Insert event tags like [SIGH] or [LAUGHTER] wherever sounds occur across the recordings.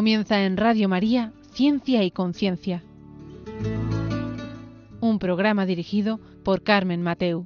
Comienza en Radio María Ciencia y Conciencia. Un programa dirigido por Carmen Mateu.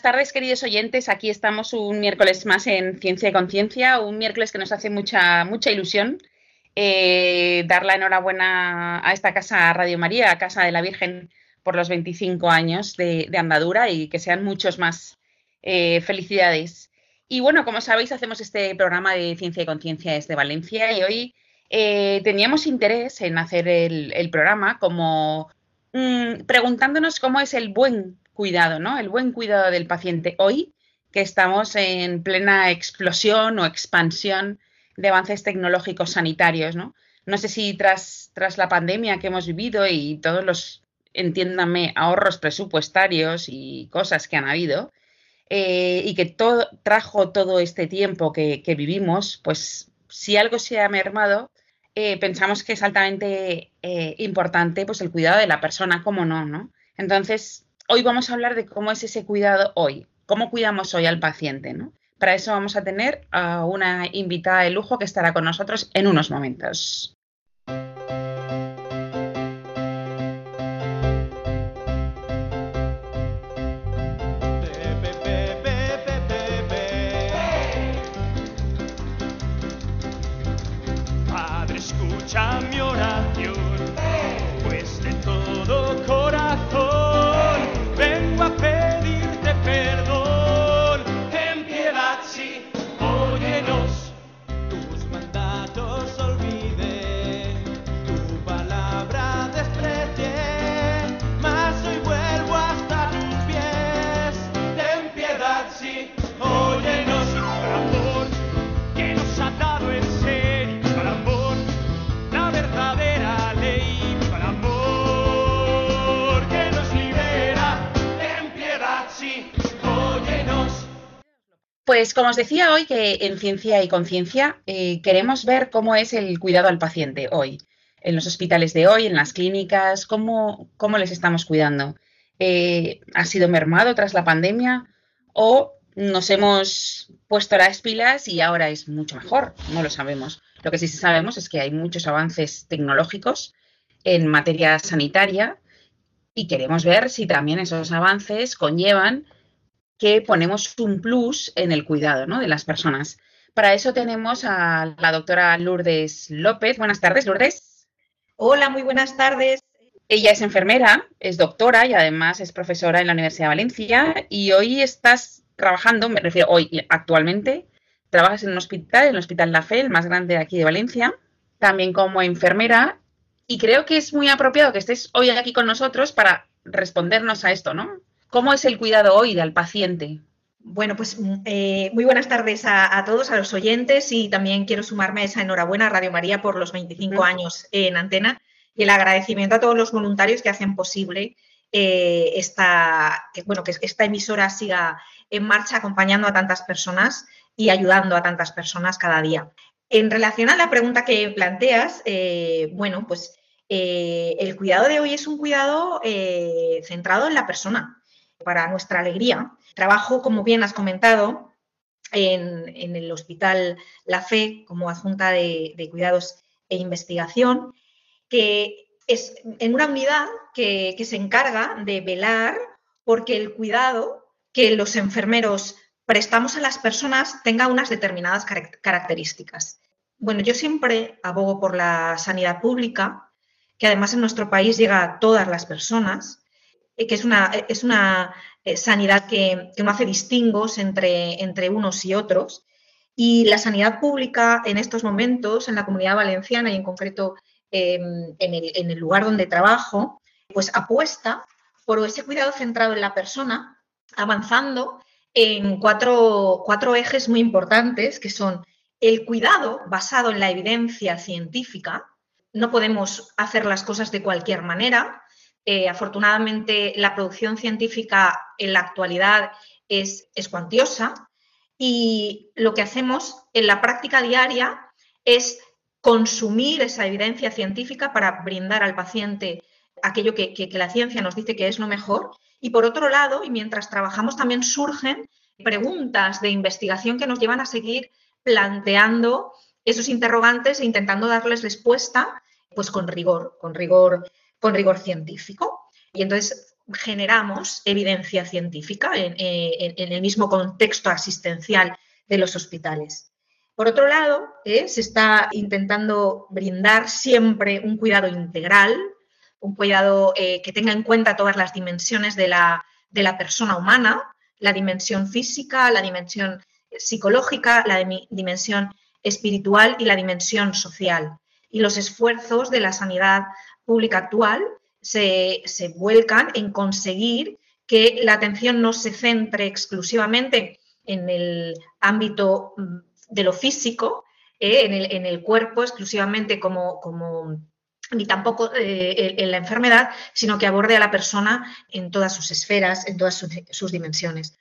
Buenas tardes, queridos oyentes. Aquí estamos un miércoles más en Ciencia y Conciencia, un miércoles que nos hace mucha, mucha ilusión eh, dar la enhorabuena a esta casa Radio María, a Casa de la Virgen, por los 25 años de, andadura y que sean muchos más. Eh, felicidades. Y bueno, como sabéis, hacemos este programa de Ciencia y Conciencia desde Valencia y hoy eh, teníamos interés en hacer el, programa como mm, preguntándonos cómo es el buen cuidado, ¿no? El buen cuidado del paciente hoy, que estamos en plena explosión o expansión de avances tecnológicos sanitarios, ¿no? No sé si tras, tras la pandemia que hemos vivido y todos los, entiéndanme, ahorros presupuestarios y cosas que han habido, eh, y que todo, trajo todo este tiempo que, vivimos, pues si algo se ha mermado, eh, pensamos que es altamente eh, importante pues el cuidado de la persona, cómo no, ¿no? Entonces, hoy vamos a hablar de cómo es ese cuidado hoy, cómo cuidamos hoy al paciente, ¿no? Para eso vamos a tener a una invitada de lujo que estará con nosotros en unos momentos. Pues como os decía hoy que en Ciencia y Conciencia eh, queremos ver cómo es el cuidado al paciente hoy, en los hospitales de hoy, en las clínicas, cómo, cómo les estamos cuidando. Eh, ¿Ha sido mermado tras la pandemia o nos hemos puesto las pilas y ahora es mucho mejor? No lo sabemos. Lo que sí sabemos es que hay muchos avances tecnológicos en materia sanitaria y queremos ver si también esos avances conllevan que ponemos un plus en el cuidado de las personas. Para eso tenemos a la doctora Lourdes López. Buenas tardes, Lourdes. Hola, muy buenas tardes. Ella es enfermera, es doctora y además es profesora en la Universidad de Valencia y hoy estás trabajando, me refiero hoy actualmente, trabajas en un hospital, en el Hospital La Fe, el más grande de aquí de Valencia, también como enfermera y creo que es muy apropiado que estés hoy aquí con nosotros para respondernos a esto, ¿no? ¿Cómo es el cuidado hoy del paciente? Bueno, pues mm, eh, muy buenas tardes a, todos, a los oyentes y también quiero sumarme a esa enhorabuena a Radio María por los 25 años en antena y el agradecimiento a todos los voluntarios que hacen posible eh, esta, que, bueno, que esta emisora siga en marcha acompañando a tantas personas y ayudando a tantas personas cada día. En relación a la pregunta que planteas, eh, bueno, pues el cuidado de hoy es un cuidado centrado en la persona, para nuestra alegría. Trabajo, como bien has comentado, en, el Hospital La Fe como adjunta de, cuidados e investigación, que es en una unidad que, se encarga de velar porque el cuidado que los enfermeros prestamos a las personas tenga unas determinadas características. Bueno, yo siempre abogo por la sanidad pública, que además en nuestro país llega a todas las personas, que es una, eh, es una eh, sanidad que, no hace distingos entre, entre unos y otros. Y la sanidad pública en estos momentos, en la comunidad valenciana y en concreto em, en, el, lugar donde trabajo, pues apuesta por ese cuidado centrado en la persona, avanzando en cuatro, cuatro ejes muy importantes, que son el cuidado basado en la evidencia científica. No podemos hacer las cosas de cualquier manera, Eh, afortunadamente, la producción científica en la actualidad es, cuantiosa y lo que hacemos en la práctica diaria es consumir esa evidencia científica para brindar al paciente aquello que, la ciencia nos dice que es lo mejor. Y por otro lado, y mientras trabajamos también surgen preguntas de investigación que nos llevan a seguir planteando esos interrogantes e intentando darles respuesta pues con rigor, con rigor, con rigor científico. Y entonces generamos evidencia científica en el mismo contexto asistencial de los hospitales. Por otro lado, eh, se está intentando brindar siempre un cuidado integral, un cuidado eh, que tenga en cuenta todas las dimensiones de la, de la persona humana, la dimensión física, la dimensión psicológica, la dimensión espiritual y la dimensión social. Y los esfuerzos de la sanidad pública actual se, vuelcan en conseguir que la atención no se centre exclusivamente en el ámbito mm, de lo físico eh, en, el, cuerpo exclusivamente como, como ni tampoco eh, en la enfermedad, sino que aborde a la persona en todas sus esferas, en todas sus, dimensiones.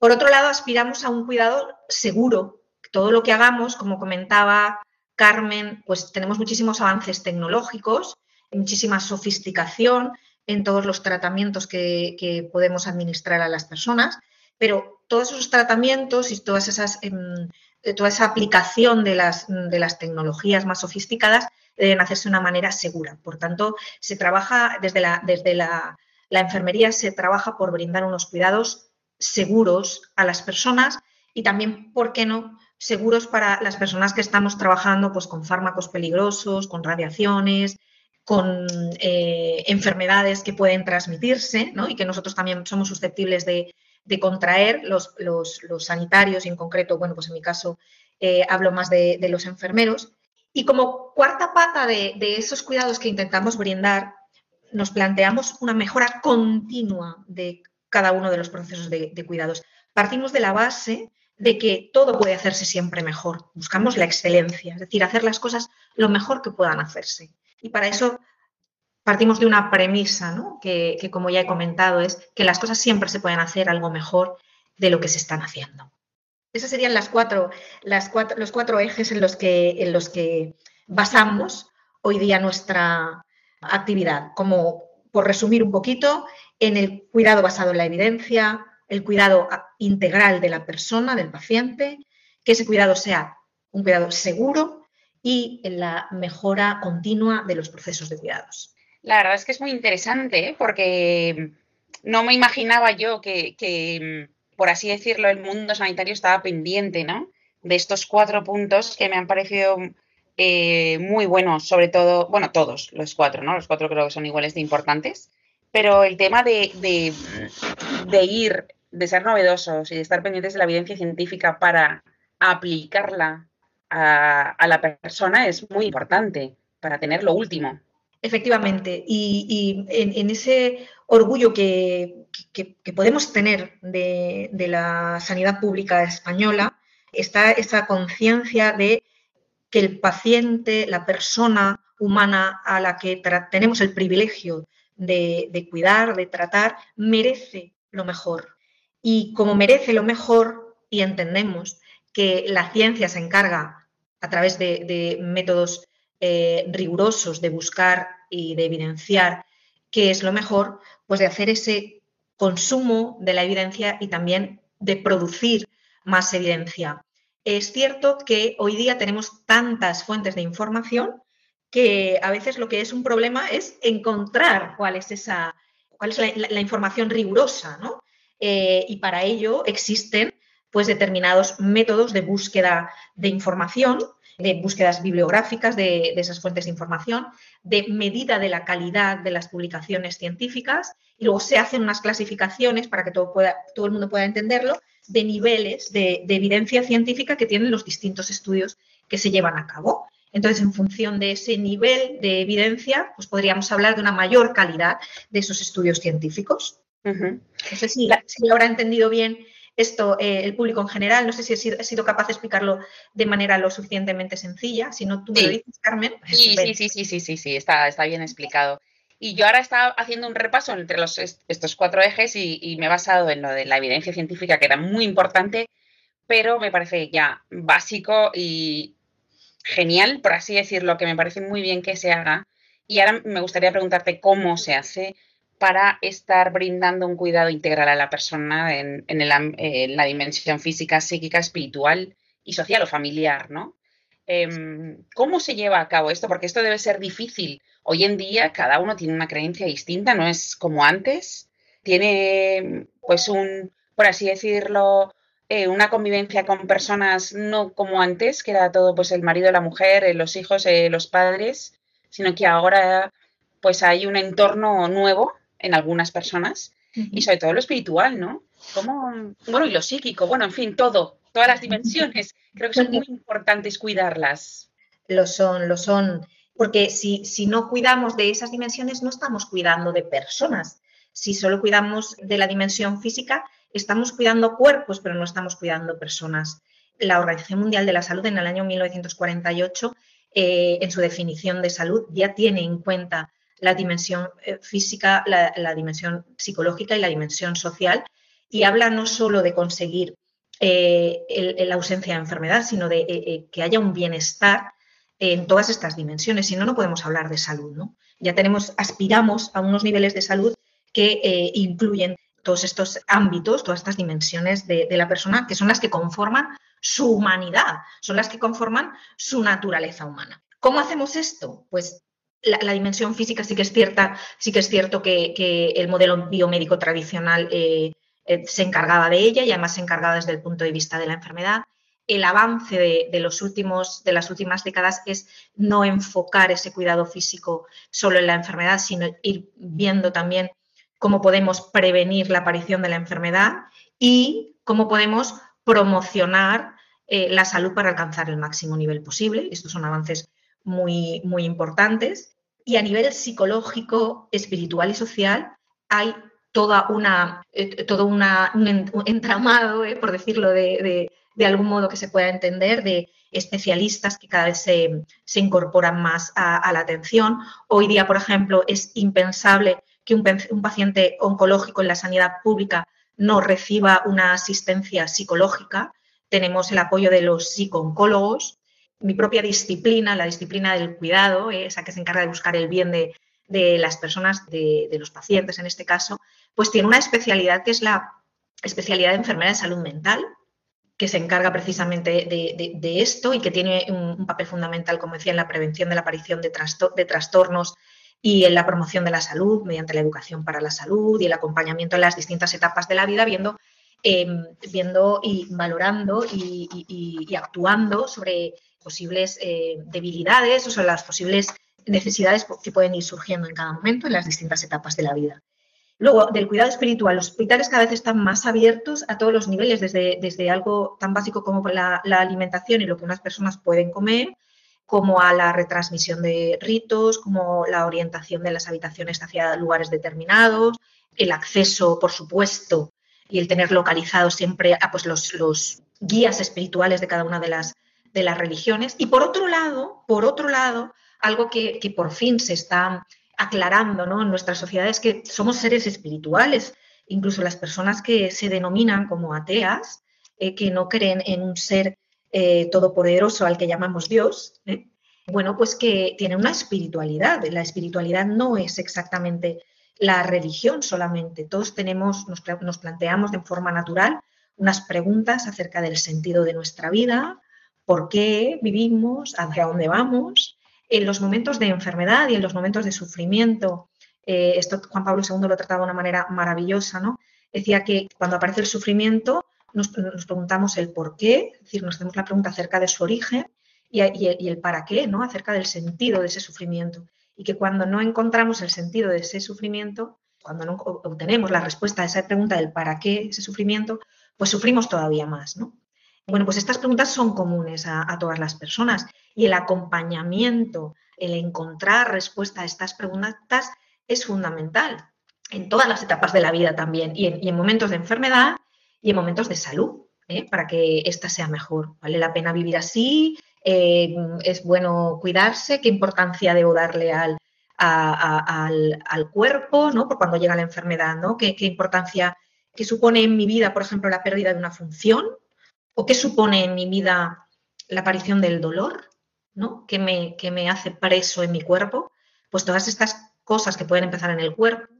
Por otro lado, aspiramos a un cuidado seguro. Todo lo que hagamos, como comentaba Carmen, pues tenemos muchísimos avances tecnológicos, muchísima sofisticación en todos los tratamientos que, podemos administrar a las personas, pero todos esos tratamientos y todas esas em, toda esa aplicación de las, de las tecnologías más sofisticadas deben hacerse de una manera segura. Por tanto, se trabaja desde la, desde la, enfermería, se trabaja por brindar unos cuidados seguros a las personas y también, ¿por qué no?, seguros para las personas que estamos trabajando pues, con fármacos peligrosos, con radiaciones, con eh, enfermedades que pueden transmitirse ¿no? y que nosotros también somos susceptibles de, de contraer los, sanitarios y en concreto, bueno, pues en mi caso eh, hablo más de, los enfermeros. Y como cuarta pata de, esos cuidados que intentamos brindar, nos planteamos una mejora continua de cada uno de los procesos de, de cuidados. Partimos de la base de que todo puede hacerse siempre mejor. Buscamos la excelencia, es decir, hacer las cosas lo mejor que puedan hacerse. Y para eso partimos de una premisa, que, como ya he comentado, es que las cosas siempre se pueden hacer algo mejor de lo que se están haciendo. Esos serían las cuatro, las los cuatro ejes en los, que, en los que basamos hoy día nuestra actividad. Como, por resumir un poquito, en el cuidado basado en la evidencia, el cuidado integral de la persona, del paciente, que ese cuidado sea un cuidado seguro y la mejora continua de los procesos de cuidados. La verdad es que es muy interesante ¿eh? porque no me imaginaba yo que, por así decirlo, el mundo sanitario estaba pendiente ¿no? de estos cuatro puntos que me han parecido eh, muy buenos, sobre todo, bueno, todos los cuatro, ¿no? Los cuatro creo que son iguales de importantes, pero el tema de, ir, de ser novedosos y de estar pendientes de la evidencia científica para aplicarla a la persona es muy importante para tener lo último. Efectivamente, y, en, ese orgullo que, podemos tener de, la sanidad pública española está esa conciencia de que el paciente, la persona humana a la que tenemos el privilegio de, cuidar, de tratar, merece lo mejor. Y como merece lo mejor, y entendemos que la ciencia se encarga a través de métodos eh, rigurosos de buscar y de evidenciar qué es lo mejor, pues de hacer ese consumo de la evidencia y también de producir más evidencia. Es cierto que hoy día tenemos tantas fuentes de información que a veces lo que es un problema es encontrar cuál es esa, cuál es la, información rigurosa, eh, y para ello existen pues determinados métodos de búsqueda de información de búsquedas bibliográficas de, esas fuentes de información, de medida de la calidad de las publicaciones científicas y luego se hacen unas clasificaciones para que todo, pueda, todo el mundo pueda entenderlo de niveles de, evidencia científica que tienen los distintos estudios que se llevan a cabo. Entonces, en función de ese nivel de evidencia, pues podríamos hablar de una mayor calidad de esos estudios científicos. No sé si, si habrá entendido bien esto eh, el público en general. No sé si he sido, capaz de explicarlo de manera lo suficientemente sencilla. Si no, tú me lo dices, Carmen. Sí, sí, sí, sí, sí, sí, está, está bien explicado. Y yo ahora estaba haciendo un repaso entre los, estos cuatro ejes y, me he basado en lo de la evidencia científica, que era muy importante, pero me parece ya básico y genial, por así decirlo, que me parece muy bien que se haga. Y ahora me gustaría preguntarte cómo se hace para estar brindando un cuidado integral a la persona en, la dimensión física, psíquica, espiritual y social o familiar, ¿no? Em, ¿Cómo se lleva a cabo esto? Porque esto debe ser difícil. Hoy en día cada uno tiene una creencia distinta, no es como antes. Tiene, pues, un, por así decirlo, eh, una convivencia con personas no como antes, que era todo, pues, el marido, la mujer, eh, los hijos, eh, los padres, sino que ahora, pues, hay un entorno nuevo en algunas personas y sobre todo lo espiritual, ¿no? Como, bueno, y lo psíquico, bueno, en fin, todo, todas las dimensiones. Creo que son muy importantes cuidarlas. Lo son, lo son. Porque si, si no cuidamos de esas dimensiones, no estamos cuidando de personas. Si solo cuidamos de la dimensión física, estamos cuidando cuerpos, pero no estamos cuidando personas. La Organización Mundial de la Salud en el año 1948, eh, en su definición de salud, ya tiene en cuenta la dimensión eh, física, la, dimensión psicológica y la dimensión social, y habla no solo de conseguir eh, la ausencia de enfermedad, sino de eh, que haya un bienestar en todas estas dimensiones. Si no, no podemos hablar de salud. ¿no? Ya tenemos, aspiramos a unos niveles de salud que incluyen todos estos ámbitos, todas estas dimensiones de, la persona, que son las que conforman su humanidad, son las que conforman su naturaleza humana. ¿Cómo hacemos esto? Pues la, dimensión física sí que es cierta, sí que es cierto que, el modelo biomédico tradicional eh, eh, se encargaba de ella y además se encargaba desde el punto de vista de la enfermedad. El avance de, los últimos, de las últimas décadas es no enfocar ese cuidado físico solo en la enfermedad, sino ir viendo también cómo podemos prevenir la aparición de la enfermedad y cómo podemos promocionar eh, la salud para alcanzar el máximo nivel posible. Estos son avances muy, muy importantes. Y a nivel psicológico, espiritual y social hay toda una, eh, todo un entramado, eh, por decirlo de, algún modo que se pueda entender, de especialistas que cada vez se, incorporan más a, la atención. Hoy día, por ejemplo, es impensable que un, un, paciente oncológico en la sanidad pública no reciba una asistencia psicológica. Tenemos el apoyo de los psicooncólogos, mi propia disciplina, la disciplina del cuidado, eh, esa que se encarga de buscar el bien de, las personas, de, los pacientes en este caso, pues tiene una especialidad que es la especialidad de enfermera de salud mental, que se encarga precisamente de, esto y que tiene un, papel fundamental, como decía, en la prevención de la aparición de, trastornos y en la promoción de la salud mediante la educación para la salud y el acompañamiento en las distintas etapas de la vida, viendo, em, viendo y valorando y actuando sobre posibles eh, debilidades o sobre las posibles necesidades que pueden ir surgiendo en cada momento en las distintas etapas de la vida. Luego, del cuidado espiritual, los hospitales cada vez están más abiertos a todos los niveles, desde, desde algo tan básico como la, alimentación y lo que unas personas pueden comer, como a la retransmisión de ritos, como la orientación de las habitaciones hacia lugares determinados, el acceso, por supuesto, y el tener localizado siempre a pues, los, los guías espirituales de cada una de las de las religiones. Y por otro lado, por otro lado, algo que, por fin se está aclarando ¿no? en nuestras sociedades que somos seres espirituales, incluso las personas que se denominan como ateas, eh, que no creen en un ser eh, todopoderoso al que llamamos Dios, ¿eh? bueno, pues que tienen una espiritualidad. La espiritualidad no es exactamente la religión solamente. Todos tenemos, nos, nos planteamos de forma natural unas preguntas acerca del sentido de nuestra vida, por qué vivimos, hacia dónde vamos, en los momentos de enfermedad y en los momentos de sufrimiento. Eh, esto Juan Pablo II lo trataba de una manera maravillosa, ¿no? Decía que cuando aparece el sufrimiento nos, preguntamos el por qué, es decir, nos hacemos la pregunta acerca de su origen y, el para qué, ¿no? Acerca del sentido de ese sufrimiento. Y que cuando no encontramos el sentido de ese sufrimiento, cuando no obtenemos la respuesta a esa pregunta del para qué ese sufrimiento, pues sufrimos todavía más, ¿no? Bueno, pues estas preguntas son comunes a, todas las personas y el acompañamiento, el encontrar respuesta a estas preguntas es fundamental en todas las etapas de la vida también y en, momentos de enfermedad y en momentos de salud, ¿eh? para que ésta sea mejor. ¿Vale la pena vivir así? Eh, ¿Es bueno cuidarse? ¿Qué importancia debo darle al, al, cuerpo, ¿no? Por cuando llega la enfermedad, ¿no? ¿Qué, qué importancia, qué supone en mi vida, por ejemplo, la pérdida de una función? ¿O qué supone en mi vida la aparición del dolor, ¿no? ¿Qué me, me hace preso en mi cuerpo? Pues todas estas cosas que pueden empezar en el cuerpo,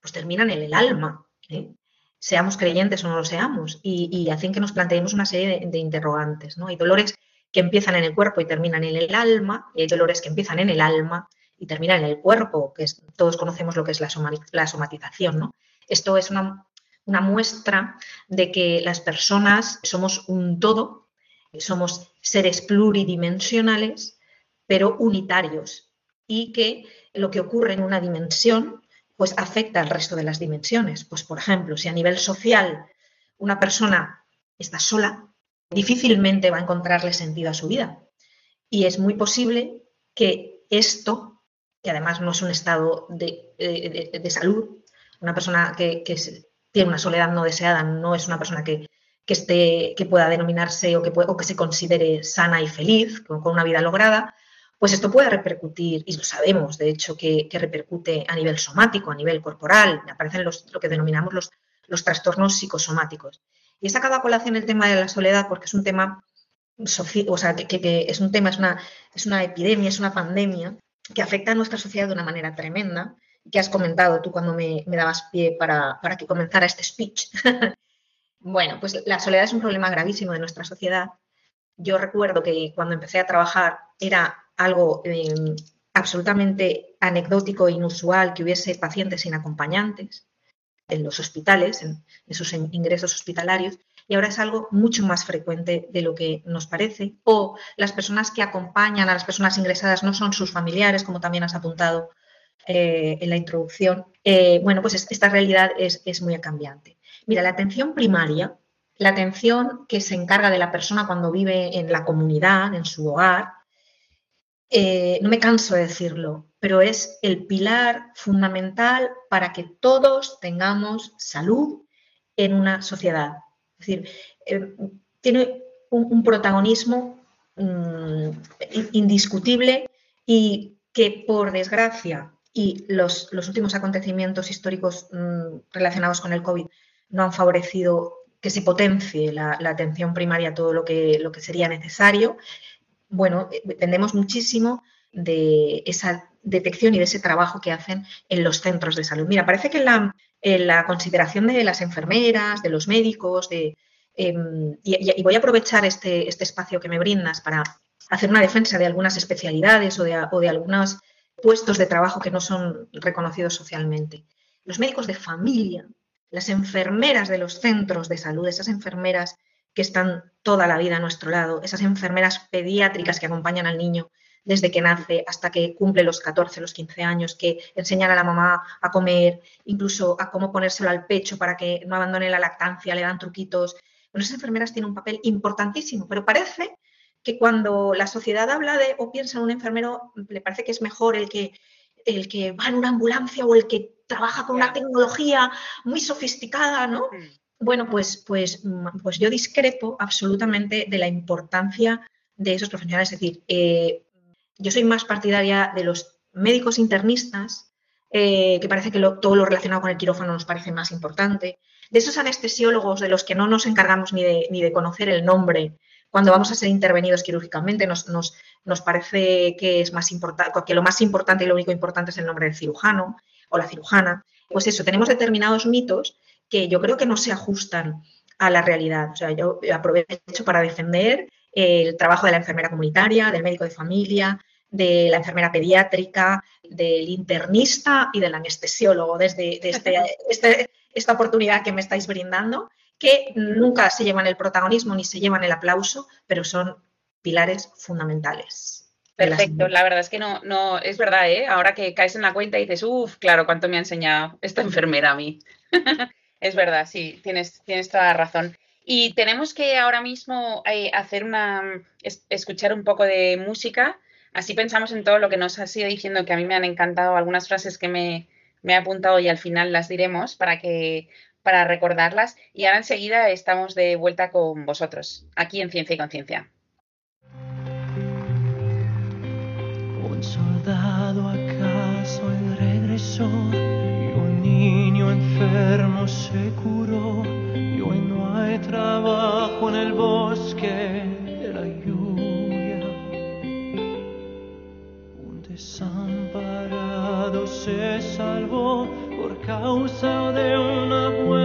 pues terminan en el alma. ¿eh? Seamos creyentes o no lo seamos, y, hacen que nos planteemos una serie de, interrogantes. ¿no? Hay dolores que empiezan en el cuerpo y terminan en el alma, y hay dolores que empiezan en el alma y terminan en el cuerpo, que todos conocemos lo que es la, somatización. ¿no? Esto es una, una muestra de que las personas somos un todo, somos seres pluridimensionales, pero unitarios, y que lo que ocurre en una dimensión pues afecta al resto de las dimensiones. Pues por ejemplo, si a nivel social una persona está sola, difícilmente va a encontrarle sentido a su vida. Y es muy posible que esto, que además no es un estado de, salud, una persona que, tiene una soledad no deseada no es una persona que, esté, que pueda denominarse o que, o que se considere sana y feliz, con una vida lograda, pues esto puede repercutir, y lo sabemos, de hecho, que, repercute a nivel somático, a nivel corporal, aparecen los, lo que denominamos los, los trastornos psicosomáticos. Y he sacado a colación el tema de la soledad porque es un tema, o sea, que, es un tema, es una, es una epidemia, es una pandemia que afecta a nuestra sociedad de una manera tremenda, que has comentado tú cuando me, dabas pie para, para que comenzara este speech. [LAUGHS] bueno, pues la soledad es un problema gravísimo de nuestra sociedad. Yo recuerdo que cuando empecé a trabajar era algo em, absolutamente anecdótico e inusual que hubiese pacientes sin acompañantes en los hospitales, en esos ingresos hospitalarios, y ahora es algo mucho más frecuente de lo que nos parece. O las personas que acompañan a las personas ingresadas no son sus familiares, como también has apuntado eh, en la introducción. Eh, bueno, pues esta realidad es, muy cambiante. Mira, la atención primaria, la atención que se encarga de la persona cuando vive en la comunidad, en su hogar, eh, no me canso de decirlo, pero es el pilar fundamental para que todos tengamos salud en una sociedad. Es decir, tiene un, protagonismo mm, indiscutible y que por desgracia y los, últimos acontecimientos históricos mm, relacionados con el COVID no han favorecido que se potencie la, atención primaria todo lo que, lo que sería necesario bueno, eh, dependemos muchísimo de esa detección y de ese trabajo que hacen en los centros de salud. Mira, parece que en la, consideración de las enfermeras, de los médicos, de, em, y, voy a aprovechar este, este, espacio que me brindas para hacer una defensa de algunas especialidades o de, o de algunos puestos de trabajo que no son reconocidos socialmente. Los médicos de familia, las enfermeras de los centros de salud, esas enfermeras que están toda la vida a nuestro lado, esas enfermeras pediátricas que acompañan al niño desde que nace hasta que cumple los 14, los 15 años, que enseñan a la mamá a comer, incluso a cómo ponérselo al pecho para que no abandone la lactancia, le dan truquitos. Bueno, esas enfermeras tienen un papel importantísimo, pero parece que cuando la sociedad habla de o piensa en un enfermero, le parece que es mejor el que, el que va en una ambulancia o el que trabaja con una tecnología muy sofisticada, ¿no? Mm. Bueno, pues, pues, mm, pues yo discrepo absolutamente de la importancia de esos profesionales. Es decir, eh, yo soy más partidaria de los médicos internistas, eh, que parece que todo lo relacionado con el quirófano nos parece más importante, de esos anestesiólogos de los que no nos encargamos ni de, ni de conocer el nombre cuando vamos a ser intervenidos quirúrgicamente, nos, nos, nos parece que es más importante, que lo más importante y lo único importante es el nombre del cirujano o la cirujana. Pues eso, tenemos determinados mitos que yo creo que no se ajustan a la realidad. O sea, yo aprovecho para defender el trabajo de la enfermera comunitaria, del médico de familia, de la enfermera pediátrica, del internista y del anestesiólogo, desde, [LAUGHS] este, este, esta oportunidad que me estáis brindando, que nunca se llevan el protagonismo ni se llevan el aplauso, pero son pilares fundamentales. Perfecto, la verdad es que no, no, es verdad, ¿eh? Ahora que caes en la cuenta y dices, uff, claro, cuánto me ha enseñado esta [LAUGHS] enfermera a mí. [LAUGHS] Es verdad, sí, tienes, tienes toda la razón. Y tenemos que ahora mismo eh, hacer una, escuchar un poco de música. Así pensamos en todo lo que nos has ido diciendo, que a mí me han encantado algunas frases que me, me he apuntado y al final las diremos para que para recordarlas. Y ahora enseguida estamos de vuelta con vosotros, aquí en Ciencia y Conciencia. Un soldado acaso regresó y un niño enfermo se curó y hoy no hay trabajo en el bosque de la lluvia. Un desamparado se salvó por causa de una buena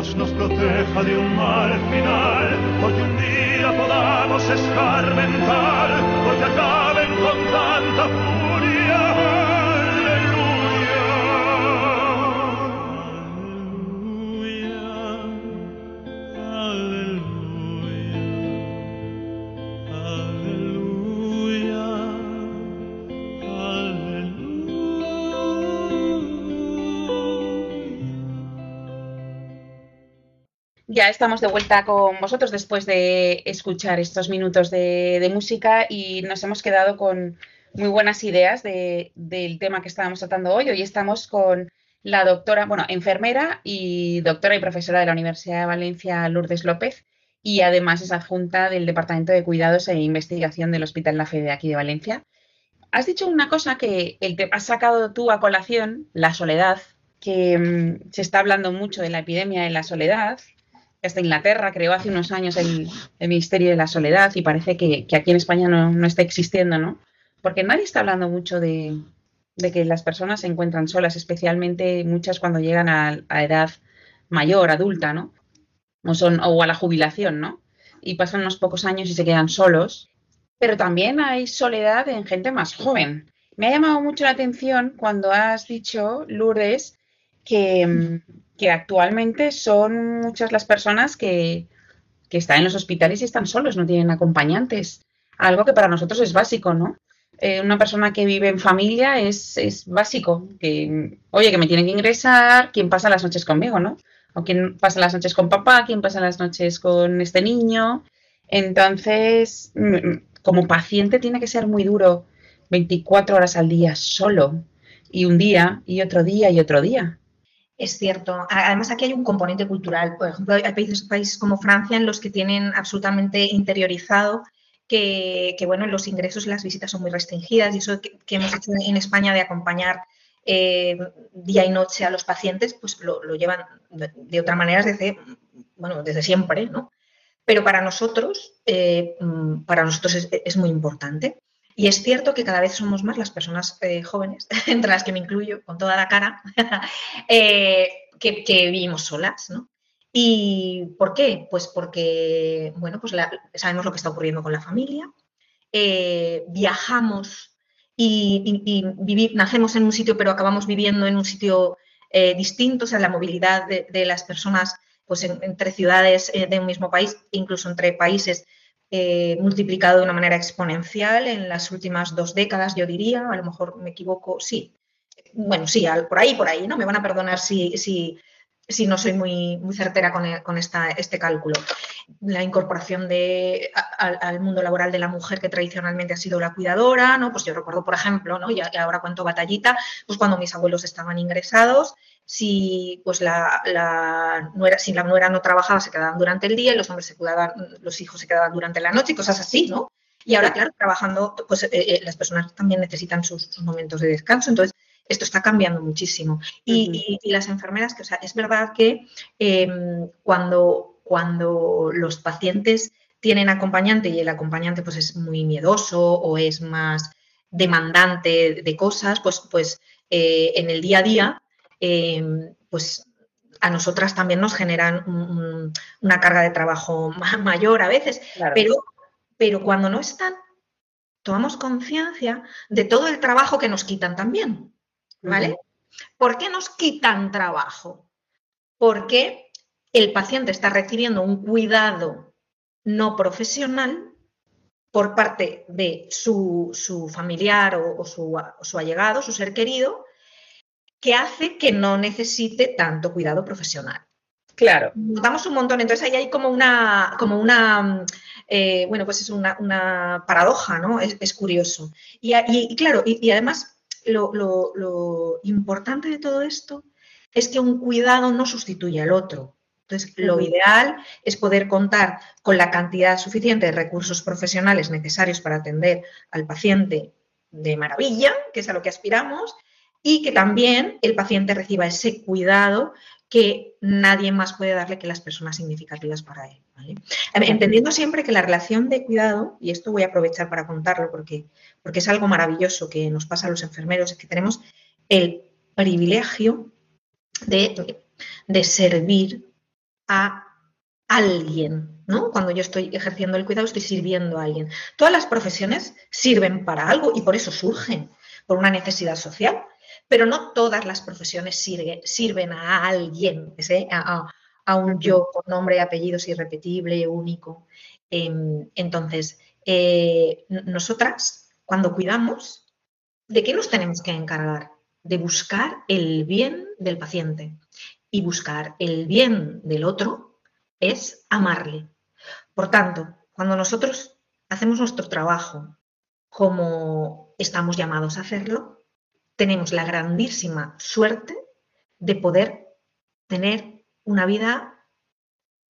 Dios nos proteja de un mal final, porque un día podamos escarmentar, porque acaben con tanta furia. Ya estamos de vuelta con vosotros después de escuchar estos minutos de, música y nos hemos quedado con muy buenas ideas de- del tema que estábamos tratando hoy. Hoy estamos con la doctora, bueno, enfermera y doctora y profesora de la Universidad de Valencia, Lourdes López, y además es adjunta del Departamento de Cuidados e Investigación del Hospital La Fe de aquí de Valencia. Has dicho una cosa que has sacado tú a colación, la soledad, que mm, se está hablando mucho de la epidemia de la soledad. Hasta Inglaterra creó hace unos años el, el Ministerio de la Soledad y parece que, aquí en España no, no está existiendo, ¿no? Porque nadie está hablando mucho de, de que las personas se encuentran solas, especialmente muchas cuando llegan a, a edad mayor, adulta, ¿no? O, son, o a la jubilación, ¿no? Y pasan unos pocos años y se quedan solos. Pero también hay soledad en gente más joven. Me ha llamado mucho la atención cuando has dicho, Lourdes, que, mm, que actualmente son muchas las personas que, que están en los hospitales y están solos, no tienen acompañantes. Algo que para nosotros es básico, ¿no? Eh, una persona que vive en familia es, es básico. Que, oye, que me tiene que ingresar, ¿quién pasa las noches conmigo, no? O quién pasa las noches con papá, quién pasa las noches con este niño. Entonces, mm, como paciente tiene que ser muy duro 24 horas al día solo y un día y otro día y otro día. Es cierto. Además, aquí hay un componente cultural. Por ejemplo, hay países, como Francia en los que tienen absolutamente interiorizado que, bueno, los ingresos y las visitas son muy restringidas y eso que, hemos hecho en España de acompañar eh, día y noche a los pacientes, pues lo, llevan de, otra manera desde, bueno, desde siempre, ¿no? Pero para nosotros, eh, para nosotros es, muy importante. Y es cierto que cada vez somos más las personas eh, jóvenes, [LAUGHS] entre las que me incluyo, con toda la cara, [LAUGHS] eh, que, vivimos solas, ¿no? ¿Y por qué? Pues porque, bueno, pues sabemos lo que está ocurriendo con la familia, eh, viajamos y, y, nacemos en un sitio pero acabamos viviendo en un sitio distinto, o sea, la movilidad de, las personas pues en, entre ciudades de un mismo país, incluso entre países, eh, multiplicado de una manera exponencial en las últimas dos décadas, yo diría, a lo mejor me equivoco, sí, bueno, sí, por ahí, por ahí, ¿no? Me van a perdonar si, si, si no soy muy, muy certera con, con esta, este cálculo. La incorporación de, al mundo laboral de la mujer que tradicionalmente ha sido la cuidadora, ¿no? Pues yo recuerdo, por ejemplo, ¿no? Y ahora cuento batallita, pues cuando mis abuelos estaban ingresados, si pues la, la nuera, si la nuera no trabajaba, se quedaban durante el día y los hombres se cuidaban, los hijos se quedaban durante la noche y cosas así, ¿no? Y ahora, claro, trabajando, pues eh, eh, las personas también necesitan sus, sus momentos de descanso. Entonces, esto está cambiando muchísimo. Y, las enfermeras, que, o sea, es verdad que em, cuando, cuando los pacientes tienen acompañante y el acompañante pues es muy miedoso o es más demandante de cosas, pues, pues eh, en el día a día, em, pues a nosotras también nos generan una carga de trabajo [LAUGHS] mayor a veces, pero, pero cuando no están, tomamos conciencia de todo el trabajo que nos quitan también. ¿Vale? ¿Por qué nos quitan trabajo? Porque el paciente está recibiendo un cuidado no profesional por parte de su, familiar o, su, su, allegado, su ser querido, que hace que no necesite tanto cuidado profesional. Claro. Notamos un montón. Entonces ahí hay como una, como una eh, bueno, pues es una, paradoja, ¿no? Es, curioso. Y, claro, y además lo, importante de todo esto es que un cuidado no sustituye al otro. Entonces, lo ideal es poder contar con la cantidad suficiente de recursos profesionales necesarios para atender al paciente de maravilla, que es a lo que aspiramos, y que también el paciente reciba ese cuidado que nadie más puede darle que las personas significativas para él. Entendiendo siempre que la relación de cuidado, y esto voy a aprovechar para contarlo porque, porque es algo maravilloso que nos pasa a los enfermeros, es que tenemos el privilegio de, de servir a alguien, ¿no? Cuando yo estoy ejerciendo el cuidado, estoy sirviendo a alguien. Todas las profesiones sirven para algo y por eso surgen, por una necesidad social pero no todas las profesiones sirven a alguien, a, un yo con nombre, apellidos irrepetible, único. Em, entonces, eh, nosotras, cuando cuidamos, ¿de qué nos tenemos que encargar? De buscar el bien del paciente. Y buscar el bien del otro es amarle. Por tanto, cuando nosotros hacemos nuestro trabajo como estamos llamados a hacerlo, tenemos la grandísima suerte de poder tener una vida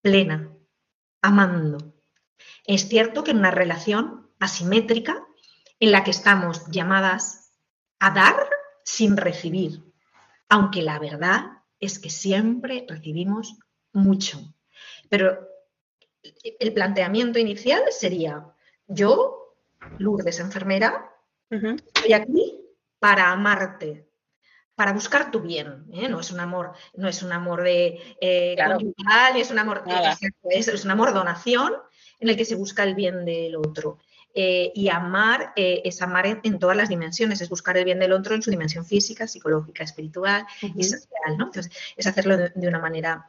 plena, amando. Es cierto que en una relación asimétrica en la que estamos llamadas a dar sin recibir, aunque la verdad es que siempre recibimos mucho. Pero el planteamiento inicial sería, yo, Lourdes, enfermera, estoy aquí para amarte, para buscar tu bien. ¿eh? No es un amor, no es un amor de eh, es un amor, es, un amor donación en el que se busca el bien del otro. Eh, y amar es amar en, todas las dimensiones, es buscar el bien del otro en su dimensión física, psicológica, espiritual y social, ¿no? Entonces, es hacerlo de, de una manera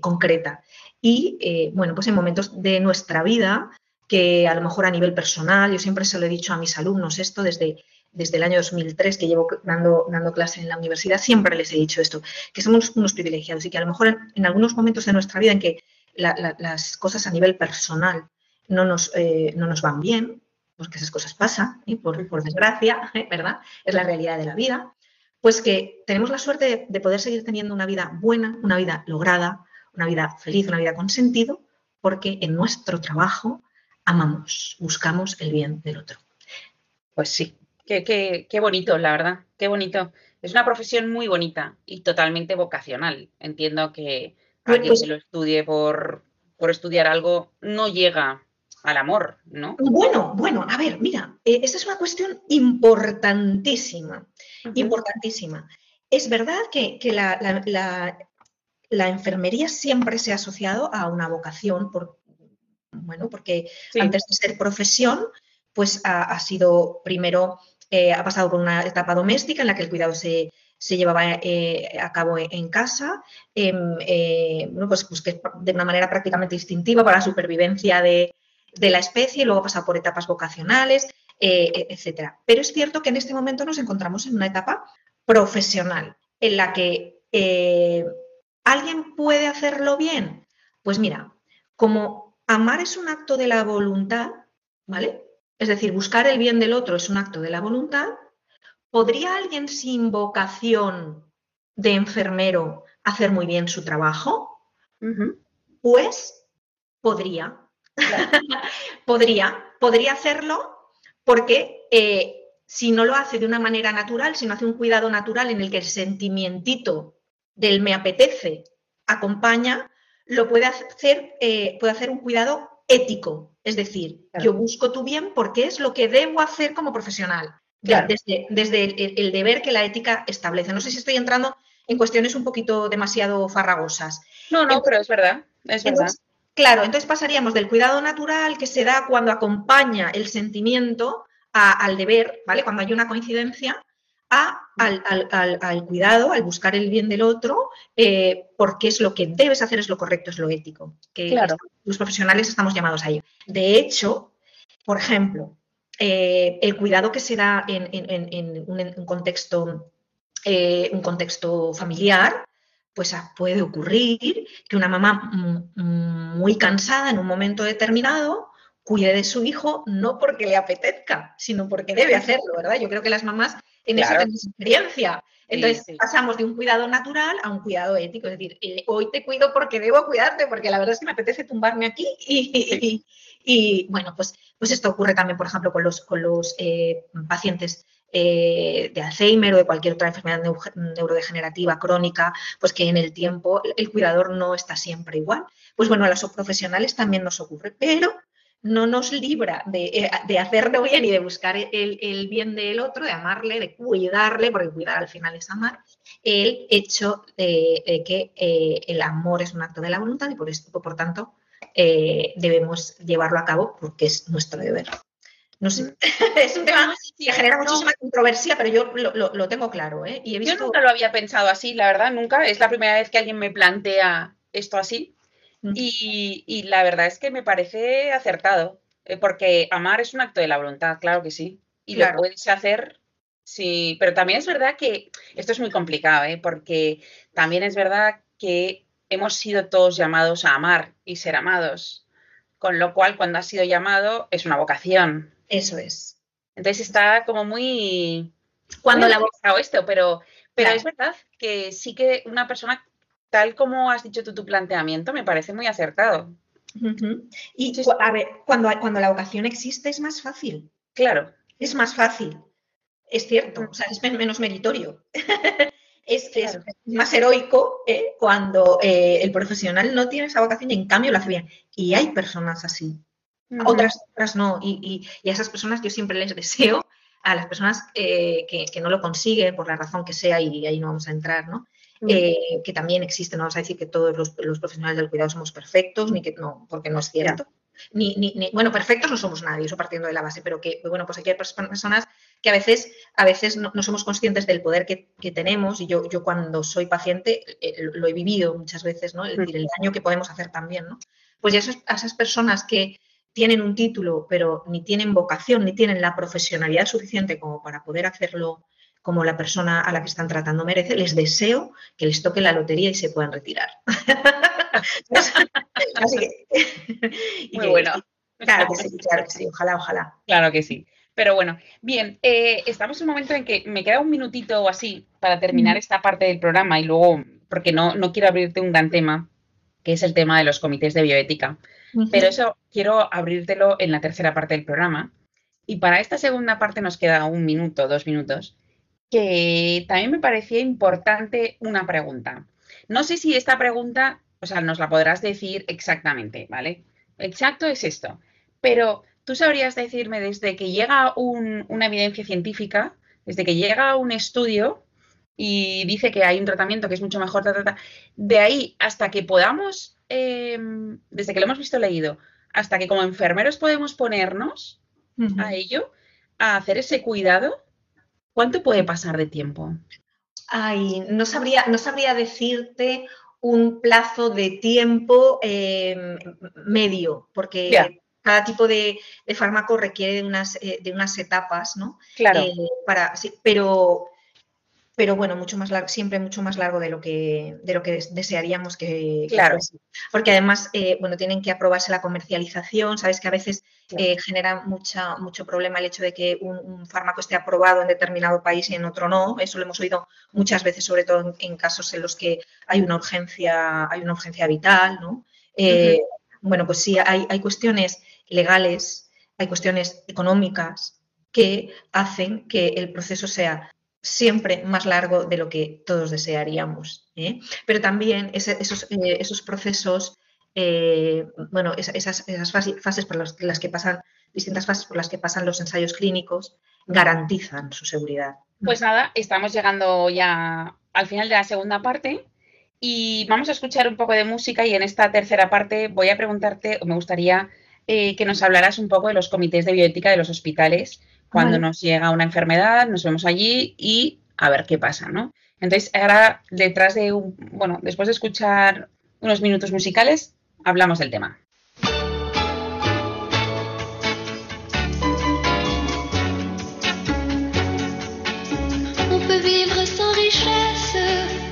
concreta. Y, bueno, pues en momentos de nuestra vida, que a lo mejor a nivel personal, yo siempre se lo he dicho a mis alumnos esto desde desde el año 2003 que llevo dando, dando clase en la universidad, siempre les he dicho esto, que somos unos privilegiados y que a lo mejor en, algunos momentos de nuestra vida en que las cosas a nivel personal no nos, eh, no nos van bien, porque esas cosas pasan, por, por, desgracia, [LAUGHS] ¿eh? ¿verdad? Es la realidad de la vida, pues que tenemos la suerte de, poder seguir teniendo una vida buena, una vida lograda, una vida feliz, una vida con sentido, porque en nuestro trabajo amamos, buscamos el bien del otro. Pues sí, Qué, bonito, la verdad, qué bonito. Es una profesión muy bonita y totalmente vocacional. Entiendo que pues alguien que lo estudie por, estudiar algo no llega al amor, ¿no? Bueno, bueno, a ver, mira, eh, esta es una cuestión importantísima, importantísima. Es verdad que, la, enfermería siempre se ha asociado a una vocación, por, bueno, porque antes de ser profesión, pues ha sido primero eh, ha pasado por una etapa doméstica en la que el cuidado se, llevaba eh, a cabo en, casa, em, eh, pues, pues, de una manera prácticamente instintiva para la supervivencia de, la especie, luego ha pasado por etapas vocacionales, e, etcétera. Pero es cierto que en este momento nos encontramos en una etapa profesional en la que alguien puede hacerlo bien. Pues mira, como amar es un acto de la voluntad, ¿vale? Es decir, buscar el bien del otro es un acto de la voluntad. ¿Podría alguien sin vocación de enfermero hacer muy bien su trabajo? Pues podría. [LAUGHS] podría, podría hacerlo porque eh, si no lo hace de una manera natural, si no hace un cuidado natural en el que el sentimientito del me apetece acompaña, lo puede hacer, eh, puede hacer un cuidado ético. Es decir, yo busco tu bien porque es lo que debo hacer como profesional, desde, el, deber que la ética establece. No sé si estoy entrando en cuestiones un poquito demasiado farragosas. No, no, pero es verdad, es verdad. claro, entonces pasaríamos del cuidado natural que se da cuando acompaña el sentimiento al deber, ¿vale? Cuando hay una coincidencia, al, cuidado, al buscar el bien del otro, eh, porque es lo que debes hacer, es lo correcto, es lo ético. Que los profesionales estamos llamados a ello. De hecho, por ejemplo, eh, el cuidado que se da en, un, contexto, eh, un contexto familiar, pues ah, puede ocurrir que una mamá muy cansada en un momento determinado cuide de su hijo no porque le apetezca, sino porque debe hacerlo, ¿verdad? Yo creo que las mamás en eso tenemos experiencia. Entonces pasamos de un cuidado natural a un cuidado ético, es decir, eh, hoy te cuido porque debo cuidarte, porque la verdad es que me apetece tumbarme aquí y, bueno, pues, pues esto ocurre también, por ejemplo, con los, con los eh, pacientes eh, de Alzheimer o de cualquier otra enfermedad neurodegenerativa crónica, pues que en el tiempo el cuidador no está siempre igual. Pues bueno, a los profesionales también nos ocurre, pero no nos libra de, eh, hacerlo bien y de buscar el, bien del otro, de amarle, de cuidarle, porque cuidar al final es amar, el hecho de, que eh, el amor es un acto de la voluntad y por, esto, por tanto eh, debemos llevarlo a cabo porque es nuestro deber. No sé, [LAUGHS] es un tema que genera muchísima controversia, pero yo lo, tengo claro. Y Yo nunca lo había pensado así, la verdad, nunca. Es la primera vez que alguien me plantea esto así. Y, la verdad es que me parece acertado, eh, porque amar es un acto de la voluntad, claro que sí. Y lo puedes hacer, sí, pero también es verdad que esto es muy complicado, ¿eh? porque también es verdad que hemos sido todos llamados a amar y ser amados, con lo cual cuando has sido llamado es una vocación. Eso es. Entonces está como muy... Cuando la vocación esto, pero, pero es verdad que sí que una persona tal como has dicho tú tu planteamiento, me parece muy acertado. Y a ver, cuando, cuando la vocación existe es más fácil. Claro. Es más fácil. Es cierto, o sea, es menos meritorio. [LAUGHS] es, más heroico ¿eh? cuando eh, el profesional no tiene esa vocación y en cambio la hace bien. Y hay personas así. otras, otras no. Y, a esas personas yo siempre les deseo, a las personas eh, que, que, no lo consiguen por la razón que sea, y ahí no vamos a entrar, ¿no? Eh, que también existe, no vamos a decir que todos los, profesionales del cuidado somos perfectos, ni que no, porque no es cierto. Ni, ni, bueno, perfectos no somos nadie, eso partiendo de la base, pero que, bueno, pues aquí hay personas que a veces, a veces no, somos conscientes del poder que, tenemos, y yo, yo cuando soy paciente eh, lo he vivido muchas veces, ¿no? Es decir, el daño que podemos hacer también, ¿no? Pues ya a esas personas que tienen un título, pero ni tienen vocación, ni tienen la profesionalidad suficiente como para poder hacerlo como la persona a la que están tratando merece, les deseo que les toque la lotería y se puedan retirar. [LAUGHS] Muy bueno. Claro que sí, claro que sí, ojalá, ojalá. Claro que sí. Pero bueno, bien, eh, estamos en un momento en que me queda un minutito o así para terminar esta parte del programa y luego, porque no, no quiero abrirte un gran tema, que es el tema de los comités de bioética. Pero eso quiero abrírtelo en la tercera parte del programa. Y para esta segunda parte nos queda un minuto, dos minutos que también me parecía importante una pregunta. No sé si esta pregunta, o sea, nos la podrás decir exactamente, ¿vale? Exacto es esto, pero tú sabrías decirme desde que llega una evidencia científica, desde que llega un estudio y dice que hay un tratamiento que es mucho mejor, de ahí hasta que podamos, em, desde que lo hemos visto leído, hasta que como enfermeros podemos ponernos a ello, a hacer ese cuidado, ¿Cuánto puede pasar de tiempo? Ay, no sabría, no sabría decirte un plazo de tiempo em, medio, porque cada tipo de, fármaco requiere de unas, eh, de unas etapas, ¿no? Claro. Eh, para, pero pero bueno, mucho más largo, siempre mucho más largo de lo que, de lo que desearíamos que, Claro. fuese. Porque además, eh, bueno, tienen que aprobarse la comercialización, sabes que a veces. Eh, genera mucha, mucho problema el hecho de que un, un fármaco esté aprobado en determinado país y en otro no. Eso lo hemos oído muchas veces, sobre todo en, en casos en los que hay una urgencia, hay una urgencia vital, ¿no? Eh, Bueno, pues sí, hay, hay cuestiones legales, hay cuestiones económicas que hacen que el proceso sea siempre más largo de lo que todos desearíamos. ¿eh? Pero también ese- esos, eh, esos procesos, eh, bueno, esa- esas, fases por las, las que pasan, distintas fases por las que pasan los ensayos clínicos, garantizan su seguridad. Pues nada, estamos llegando ya al final de la segunda parte y vamos a escuchar un poco de música y en esta tercera parte voy a preguntarte, o me gustaría eh, que nos hablaras un poco de los comités de bioética de los hospitales cuando Vale. nos llega una enfermedad, nos vemos allí y a ver qué pasa, ¿no? Entonces, ahora detrás de un, bueno, después de escuchar unos minutos musicales, hablamos del tema. On peut vivre sans richesse,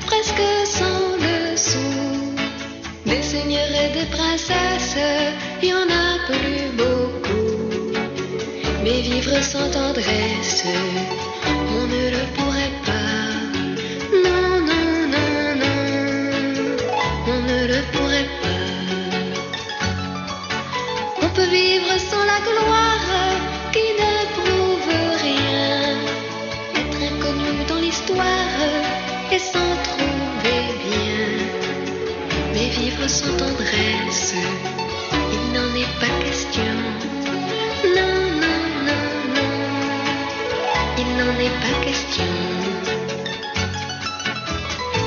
presque sans le sou. Des seigneurs et des princesses, il y en a plus beaucoup. Mais vivre sans tendresse, on ne le pourrait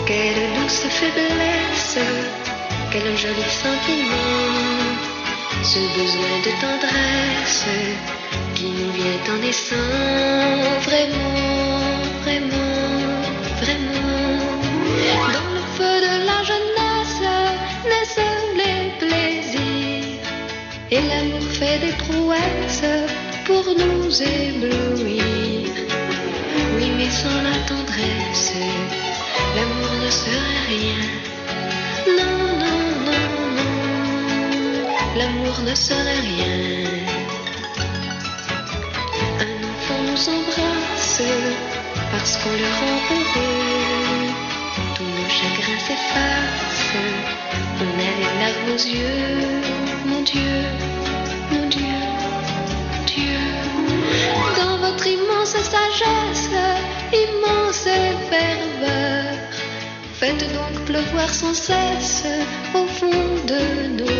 Quelle douce faiblesse, quel joli sentiment, ce besoin de tendresse qui nous vient en naissant vraiment, vraiment, vraiment. Dans le feu de la jeunesse naissent les plaisirs et l'amour fait des prouesses pour nous éblouir. Oui, mais sans la tendresse, l'amour ne serait rien. Non, l'amour ne serait rien. Un enfant nous embrasse parce qu'on le rend heureux. Tous nos chagrins s'effacent. On a les larmes aux yeux. Mon Dieu, mon Dieu, Dieu. Dans votre immense sagesse, immense ferveur, faites donc pleuvoir sans cesse au fond de nos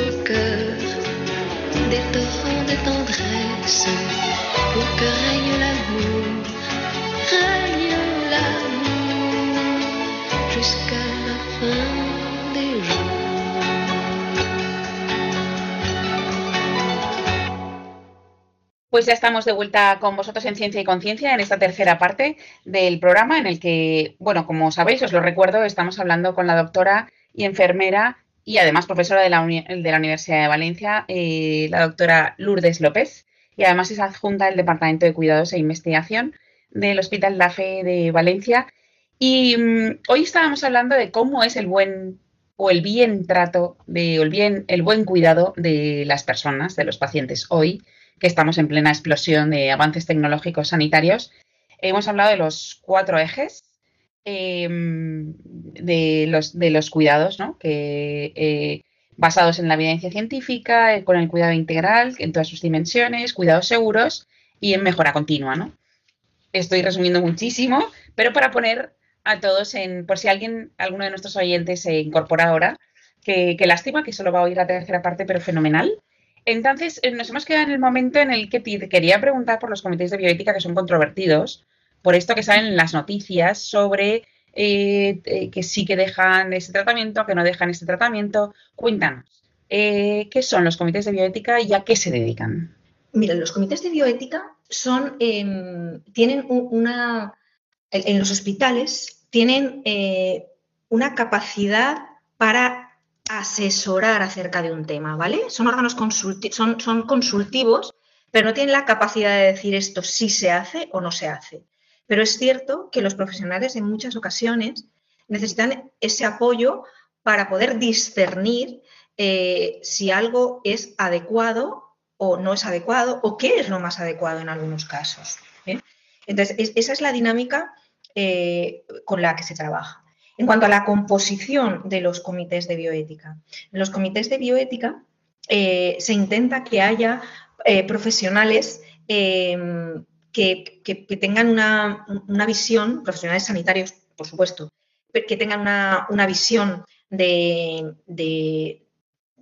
des torrents de tendresse règne jusqu'à la fin des jours. Pues ya estamos de vuelta con vosotros en Ciencia y Conciencia en esta tercera parte del programa en el que, bueno, como sabéis, os lo recuerdo, estamos hablando con la doctora y enfermera y además profesora de la, de la Universidad de Valencia, eh, la doctora Lourdes López, y además es adjunta del Departamento de Cuidados e Investigación del Hospital La Fe de Valencia. Y mm, hoy estábamos hablando de cómo es el buen o el bien trato, de, o el, bien, el buen cuidado de las personas, de los pacientes hoy que estamos en plena explosión de avances tecnológicos sanitarios. Hemos hablado de los cuatro ejes eh, de, los, de los cuidados, ¿no? que, eh, basados en la evidencia científica, eh, con el cuidado integral en todas sus dimensiones, cuidados seguros y en mejora continua. ¿no? Estoy resumiendo muchísimo, pero para poner a todos en, por si alguien, alguno de nuestros oyentes se incorpora ahora, que, que lástima que solo va a oír la tercera parte, pero fenomenal. Entonces, eh, nos hemos quedado en el momento en el que te quería preguntar por los comités de bioética que son controvertidos, por esto que salen en las noticias sobre eh, eh, que sí que dejan ese tratamiento, que no dejan ese tratamiento. Cuéntanos, eh, ¿qué son los comités de bioética y a qué se dedican? Mira, los comités de bioética son, eh, tienen un- una, en los hospitales tienen una capacidad para asesorar acerca de un tema, ¿vale? Son órganos consulti- son, son consultivos, pero no tienen la capacidad de decir esto sí se hace o no se hace. Pero es cierto que los profesionales en muchas ocasiones necesitan ese apoyo para poder discernir eh, si algo es adecuado o no es adecuado o qué es lo más adecuado en algunos casos. ¿eh? Entonces, esa es la dinámica eh, con la que se trabaja. En cuanto a la composición de los comités de bioética, en los comités de bioética se intenta que haya profesionales que, tengan una, visión, profesionales sanitarios, por supuesto, que tengan una, visión de,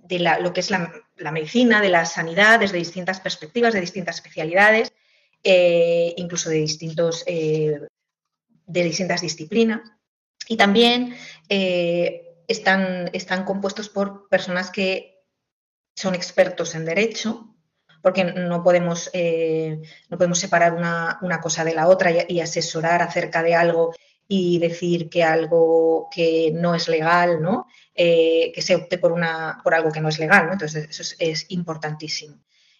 lo que es la, medicina, de la sanidad, desde distintas perspectivas, de distintas especialidades, eh, incluso de, distintos, eh, de distintas disciplinas. Y también eh, están, están compuestos por personas que son expertos en derecho, porque no podemos, eh, no podemos separar una, cosa de la otra y, asesorar acerca de algo y decir que algo que no es legal, ¿no? Eh, que se opte por, una, por algo que no es legal. Entonces, eso es, importantísimo.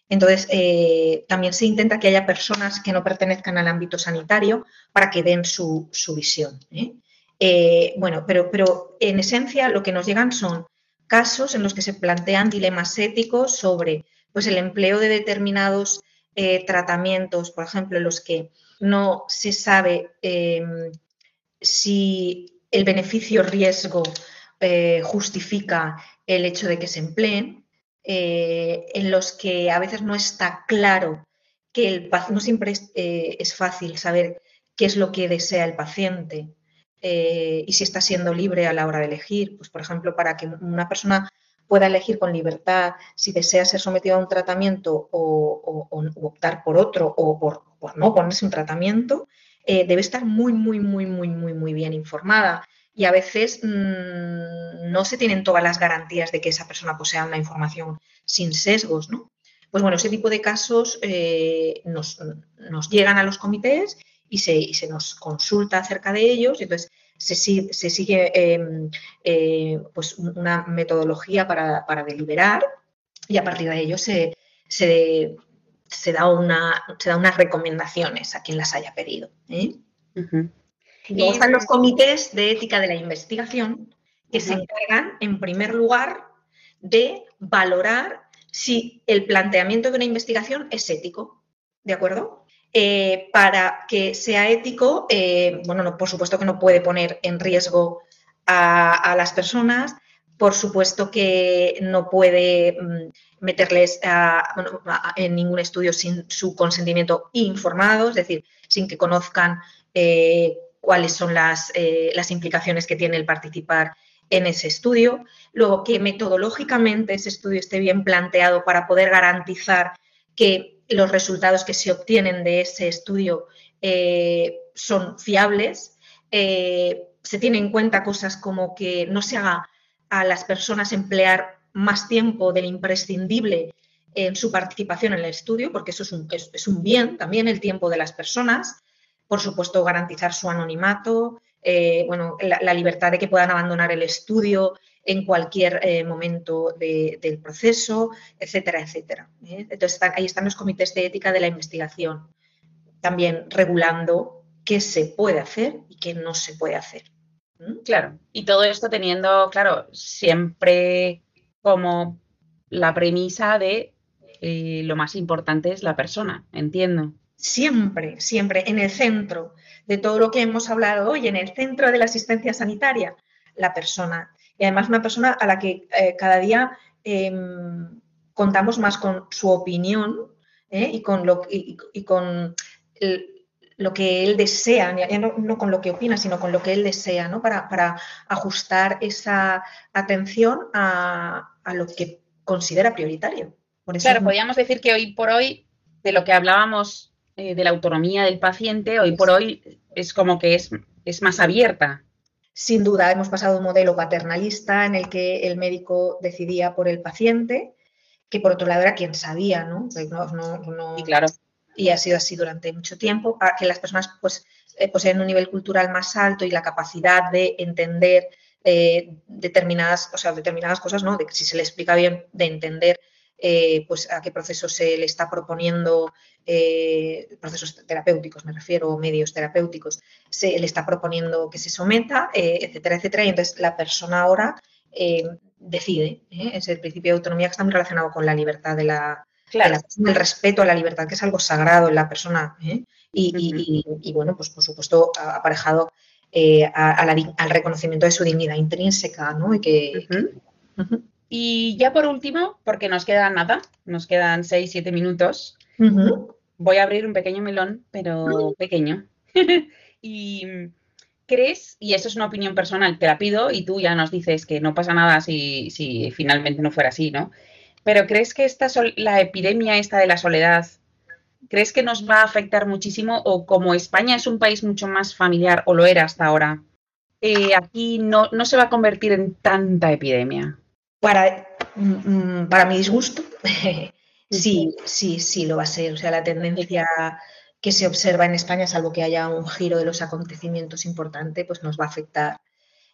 Entonces, eh, también se intenta que haya personas que no pertenezcan al ámbito sanitario para que den su, visión. bueno, pero, pero en esencia lo que nos llegan son casos en los que se plantean dilemas éticos sobre pues el empleo de determinados eh, tratamientos, por ejemplo, los que no se sabe em, si el beneficio-riesgo eh, justifica el hecho de que se empleen, eh, en los que a veces no está claro que el no siempre es, fácil saber qué es lo que desea el paciente y si está siendo libre a la hora de elegir. Pues, por ejemplo, para que una persona pueda elegir con libertad si desea ser sometido a un tratamiento o, optar por otro o por, no ponerse un tratamiento, eh, debe estar muy, muy, muy, muy, muy, muy bien informada. Y a veces mm, no se tienen todas las garantías de que esa persona posea una información sin sesgos, ¿no? Pues bueno, ese tipo de casos eh, nos, llegan a los comités y se, nos consulta acerca de ellos. Entonces, se, sigue em, eh, pues una metodología para, deliberar y a partir de ello se, da una, da unas recomendaciones a quien las haya pedido. ¿eh? Luego están los comités de ética de la investigación que se encargan, en primer lugar, de valorar si el planteamiento de una investigación es ético. ¿De acuerdo? Eh, para que sea ético, eh, bueno, por supuesto que no puede poner en riesgo a, las personas, por supuesto que no puede mm, meterles en ningún estudio sin su consentimiento informado, es decir, sin que conozcan eh, cuáles son las, las implicaciones que tiene el participar en ese estudio. Luego, que metodológicamente ese estudio esté bien planteado para poder garantizar que los resultados que se obtienen de ese estudio eh, son fiables. Eh, se tienen en cuenta cosas como que no se haga a las personas emplear más tiempo del imprescindible en su participación en el estudio, porque eso es un, es un bien también el tiempo de las personas. Por supuesto, garantizar su anonimato, eh, bueno, la, libertad de que puedan abandonar el estudio en cualquier eh, momento del proceso, etcétera, etcétera. ¿eh? Entonces, ahí están los comités de ética de la investigación, también regulando qué se puede hacer y qué no se puede hacer. Claro, y todo esto teniendo, claro, siempre como la premisa de lo más importante es la persona, entiendo. Siempre, siempre en el centro de todo lo que hemos hablado hoy, en el centro de la asistencia sanitaria, la persona. Y además una persona a la que eh, cada día em, contamos más con su opinión ¿eh? y con, lo, y, con lo que él desea, no, con lo que opina, sino con lo que él desea, ¿no? para, ajustar esa atención a, lo que considera prioritario. claro, podríamos decir que hoy por hoy, de lo que hablábamos eh, de la autonomía del paciente, hoy por hoy es como que es, es más abierta. Sin duda, hemos pasado un modelo paternalista en el que el médico decidía por el paciente, que por otro lado era quien sabía, ¿no? y claro. Y ha sido así durante mucho tiempo, que las personas pues, eh, poseen un nivel cultural más alto y la capacidad de entender eh, determinadas, o sea, determinadas cosas, ¿no? De, si se le explica bien, de entender eh, pues a qué procesos se le está proponiendo, eh, procesos terapéuticos me refiero, medios terapéuticos, se le está proponiendo que se someta, eh, etcétera, etcétera. Y entonces la persona ahora decide. Es el principio de autonomía que está muy relacionado con la libertad de la, el respeto a la libertad, que es algo sagrado en la persona. Y, bueno, pues por supuesto aparejado al reconocimiento de su dignidad intrínseca, ¿no? Y que, y ya por último, porque nos queda nada, nos quedan 6, 7 minutos, voy a abrir un pequeño melón, pero pequeño. [LAUGHS] y crees, y eso es una opinión personal, te la pido y tú ya nos dices que no pasa nada si, si finalmente no fuera así, ¿no? Pero ¿crees que esta la epidemia esta de la soledad, crees que nos va a afectar muchísimo o como España es un país mucho más familiar o lo era hasta ahora, eh, aquí no, no se va a convertir en tanta epidemia? Para, mm, para mi disgusto, [LAUGHS] sí, sí, sí lo va a ser. O sea, la tendencia que se observa en España, salvo que haya un giro de los acontecimientos importante, pues nos va a afectar.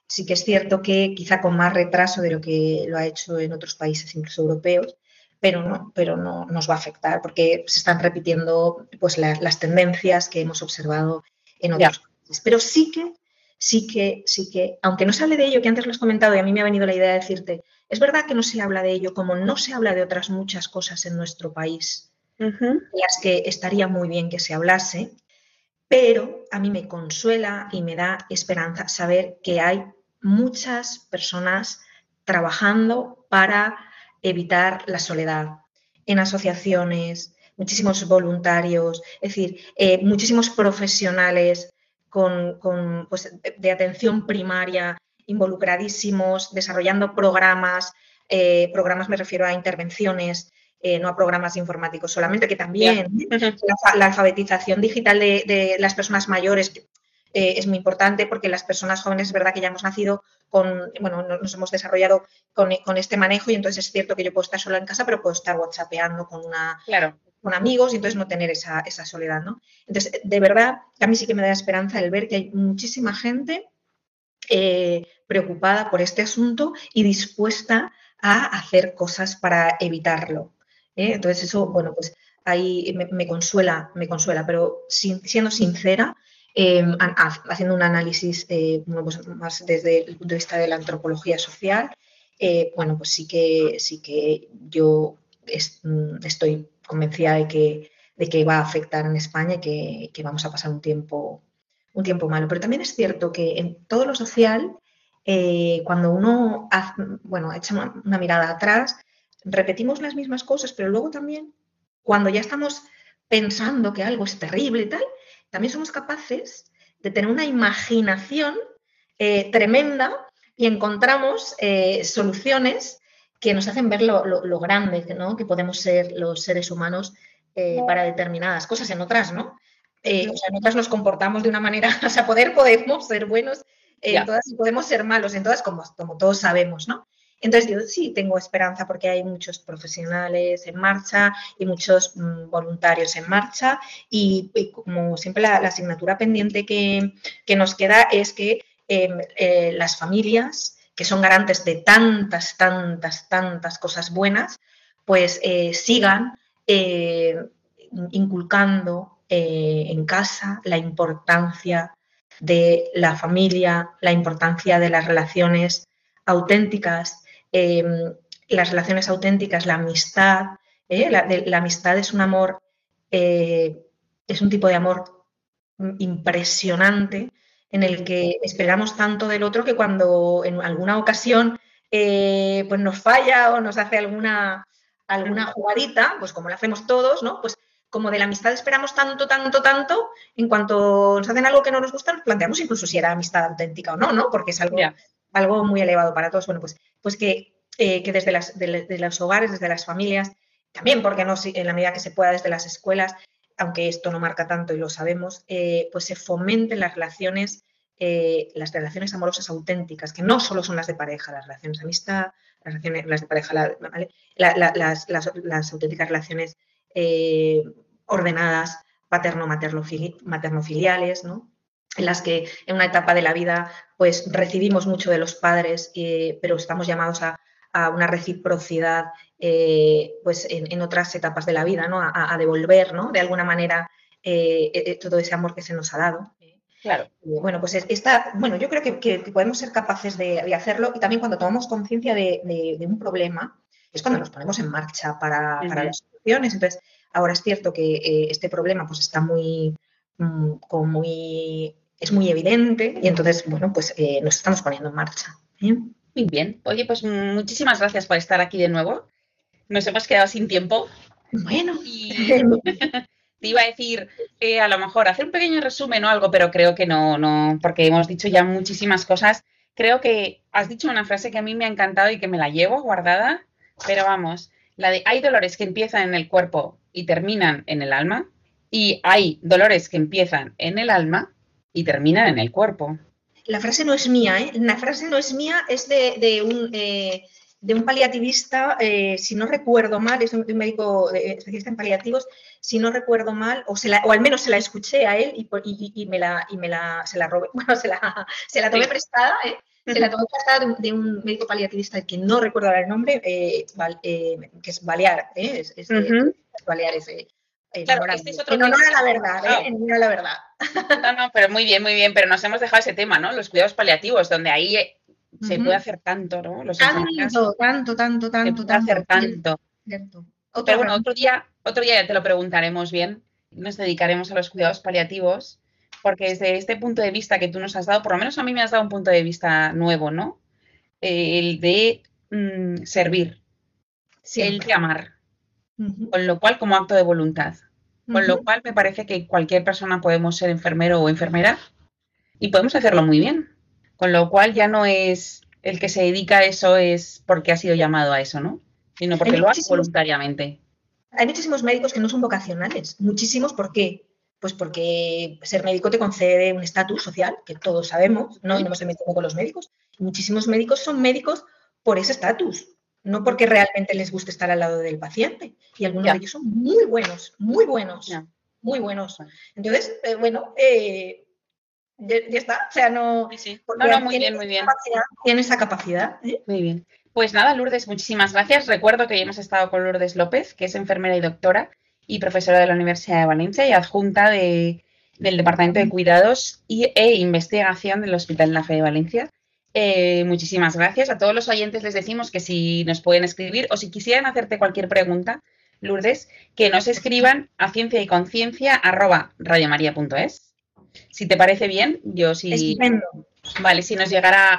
Sí que es cierto que quizá con más retraso de lo que lo ha hecho en otros países, incluso europeos, pero no, pero no nos va a afectar porque se están repitiendo pues, las tendencias que hemos observado en otros países. Pero sí que sí que, sí que, aunque no se hable de ello, que antes lo has comentado y a mí me ha venido la idea de decirte, es verdad que no se habla de ello como no se habla de otras muchas cosas en nuestro país, las que estaría muy bien que se hablase, pero a mí me consuela y me da esperanza saber que hay muchas personas trabajando para evitar la soledad en asociaciones, muchísimos voluntarios, es decir, eh, muchísimos profesionales con, pues, de atención primaria involucradísimos, desarrollando programas, eh, programas me refiero a intervenciones, eh, no a programas informáticos solamente, que también la, alfabetización digital de, las personas mayores eh, es muy importante porque las personas jóvenes es verdad que ya hemos nacido con, bueno, nos hemos desarrollado con, con, este manejo y entonces es cierto que yo puedo estar sola en casa, pero puedo estar whatsappeando con una, claro. con amigos y entonces no tener esa, soledad, ¿no? Entonces, de verdad, a mí sí que me da esperanza el ver que hay muchísima gente eh, preocupada por este asunto y dispuesta a hacer cosas para evitarlo. ¿eh? Entonces, eso, bueno, pues ahí me, consuela, me consuela, pero siendo sincera, em, haciendo un análisis eh, pues más desde el punto de vista de la antropología social, bueno, pues sí que, sí que yo mm, estoy convencida de que, de que va a afectar en España y que, vamos a pasar un tiempo, un tiempo malo. Pero también es cierto que en todo lo social, eh, cuando uno bueno, echa una, mirada atrás, repetimos las mismas cosas, pero luego también, cuando ya estamos pensando que algo es terrible y tal, también somos capaces de tener una imaginación eh, tremenda y encontramos eh, soluciones que nos hacen ver lo, grande que podemos ser los seres humanos para determinadas cosas, en otras no. Eh, o sea, en otras nos comportamos de una manera, [LAUGHS] o sea, poder podemos ser buenos, en todas podemos ser malos, en todas como, como todos sabemos, ¿no? Entonces yo sí tengo esperanza porque hay muchos profesionales en marcha y muchos mm, voluntarios en marcha y, como siempre la, asignatura pendiente que, nos queda es que em, eh, las familias que son garantes de tantas, tantas, tantas cosas buenas, pues eh, sigan eh, inculcando eh, en casa la importancia de la familia, la importancia de las relaciones auténticas, em, las relaciones auténticas, la amistad. La, la, amistad es un amor, es un tipo de amor impresionante en el que esperamos tanto del otro que cuando en alguna ocasión eh, pues nos falla o nos hace alguna, alguna jugadita, pues como lo hacemos todos, ¿no? Pues como de la amistad esperamos tanto, tanto, tanto, en cuanto nos hacen algo que no nos gusta, nos planteamos incluso si era amistad auténtica o no, ¿no? Porque es algo, algo muy elevado para todos. Bueno, pues, pues que, eh, que desde las, de, los hogares, desde las familias, también, porque no en la medida que se pueda desde las escuelas, aunque esto no marca tanto y lo sabemos, eh, pues se fomenten las relaciones, eh, las relaciones amorosas auténticas, que no solo son las de pareja, las relaciones de amistad, las relaciones las de pareja, las, auténticas relaciones eh, ordenadas, paterno-materno-filiales, ¿no? en las que en una etapa de la vida pues recibimos mucho de los padres, pero estamos llamados a, a una reciprocidad pues en, otras etapas de la vida, ¿no? A, devolver, ¿no? De alguna manera todo ese amor que se nos ha dado. Claro. bueno, pues está, bueno, yo creo que, podemos ser capaces de, hacerlo y también cuando tomamos conciencia de, un problema, es cuando nos ponemos en marcha para, las soluciones. Entonces, ahora es cierto que eh, este problema pues está muy, mm, muy, es muy evidente y entonces, bueno, pues eh, nos estamos poniendo en marcha. ¿eh? Muy bien. Oye, pues muchísimas gracias por estar aquí de nuevo. Nos hemos quedado sin tiempo. Bueno. [LAUGHS] te iba a decir, a lo mejor hacer un pequeño resumen o algo, pero creo que no, no, porque hemos dicho ya muchísimas cosas. Creo que has dicho una frase que a mí me ha encantado y que me la llevo guardada, pero vamos, la de hay dolores que empiezan en el cuerpo y terminan en el alma, y hay dolores que empiezan en el alma y terminan en el cuerpo. La frase no es mía, ¿eh? La frase no es mía, es de, un... Eh, de un paliativista, eh, si no recuerdo mal, es un, médico especialista en paliativos, si no recuerdo mal, o, se o al menos se la escuché a él y, me la, y me la, se la robé, [LAUGHS] bueno, se la, se la tomé prestada, ¿eh? Se la tomé prestada de, un médico paliativista que no recuerdo ahora el nombre, eh, que es Balear, es, es Baleares. Claro, este es otro en honor a la verdad, en honor a la verdad. [LAUGHS] No, no, pero muy bien, muy bien, pero nos hemos dejado ese tema, ¿no? Los cuidados paliativos, donde ahí se puede hacer tanto, ¿no? Los tanto, tanto, tanto, tanto, se puede hacer tanto. Pero bueno, otro día, otro día ya te lo preguntaremos bien. Nos dedicaremos a los cuidados paliativos, porque desde este punto de vista que tú nos has dado, por lo menos a mí me has dado un punto de vista nuevo, ¿no? el de mm, servir, el de amar, con lo cual como acto de voluntad. Con lo cual me parece que cualquier persona podemos ser enfermero o enfermera y podemos hacerlo muy bien. Con lo cual ya no es el que se dedica a eso es porque ha sido llamado a eso, ¿no? Sino porque lo hace voluntariamente. Hay muchísimos médicos que no son vocacionales. Muchísimos, ¿por qué? Pues porque ser médico te concede un estatus social, que todos sabemos, ¿no? Y no me estoy metiendo con los médicos. Muchísimos médicos son médicos por ese estatus, no porque realmente les guste estar al lado del paciente. Y algunos de ellos son muy buenos, muy buenos, muy buenos. Entonces, eh, bueno, eh, ya, está. O sea, no. Sí, No, no, muy bien, muy bien. Tiene esa capacidad. ¿eh? Muy bien. Pues nada, Lourdes, muchísimas gracias. Recuerdo que ya hemos estado con Lourdes López, que es enfermera y doctora y profesora de la Universidad de Valencia y adjunta del Departamento de Cuidados y, e Investigación del Hospital de la Fe de Valencia. Eh, muchísimas gracias. A todos los oyentes les decimos que si nos pueden escribir o si quisieran hacerte cualquier pregunta, Lourdes, que nos escriban a ciencia y conciencia si te parece bien, yo sí. Vale, si nos llegara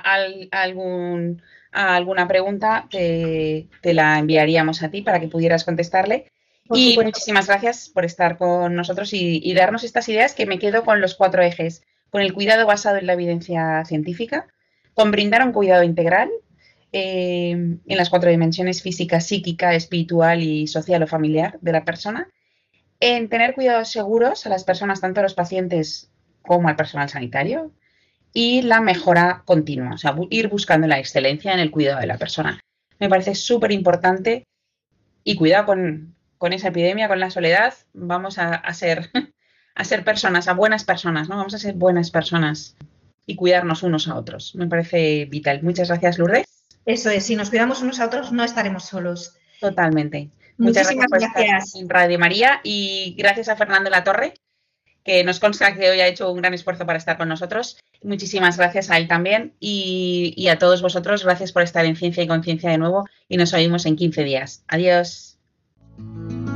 algún, alguna pregunta, te, la enviaríamos a ti para que pudieras contestarle. Y muchísimas gracias por estar con nosotros y, darnos estas ideas que me quedo con los cuatro ejes. Con el cuidado basado en la evidencia científica, con brindar un cuidado integral eh, en las cuatro dimensiones física, psíquica, espiritual y social o familiar de la persona, en tener cuidados seguros a las personas, tanto a los pacientes como al personal sanitario y la mejora continua, o sea, ir buscando la excelencia en el cuidado de la persona. Me parece súper importante y cuidado con, esa epidemia, con la soledad, vamos a, ser, [LAUGHS] a ser personas, a buenas personas, ¿no? Vamos a ser buenas personas y cuidarnos unos a otros. Me parece vital. Muchas gracias, Lourdes. Eso es, si nos cuidamos unos a otros no estaremos solos. Totalmente. Muchas gracias, gracias. en Radio María y gracias a Fernando La Torre que nos consta que hoy ha hecho un gran esfuerzo para estar con nosotros. Muchísimas gracias a él también y, y a todos vosotros, gracias por estar en Ciencia y Conciencia de nuevo y nos oímos en 15 días. Adiós. Thank you.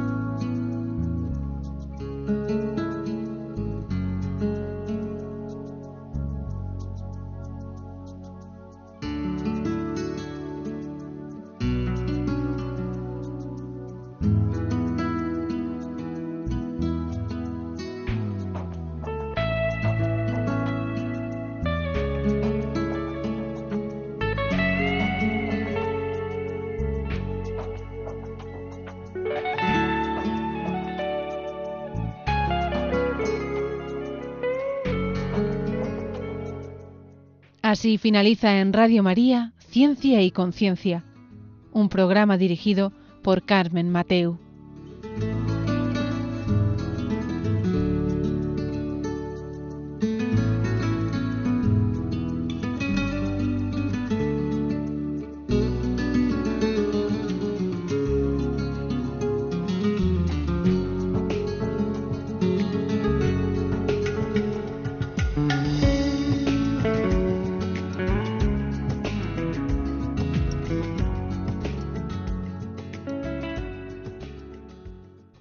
Así finaliza en Radio María Ciencia y Conciencia, un programa dirigido por Carmen Mateu.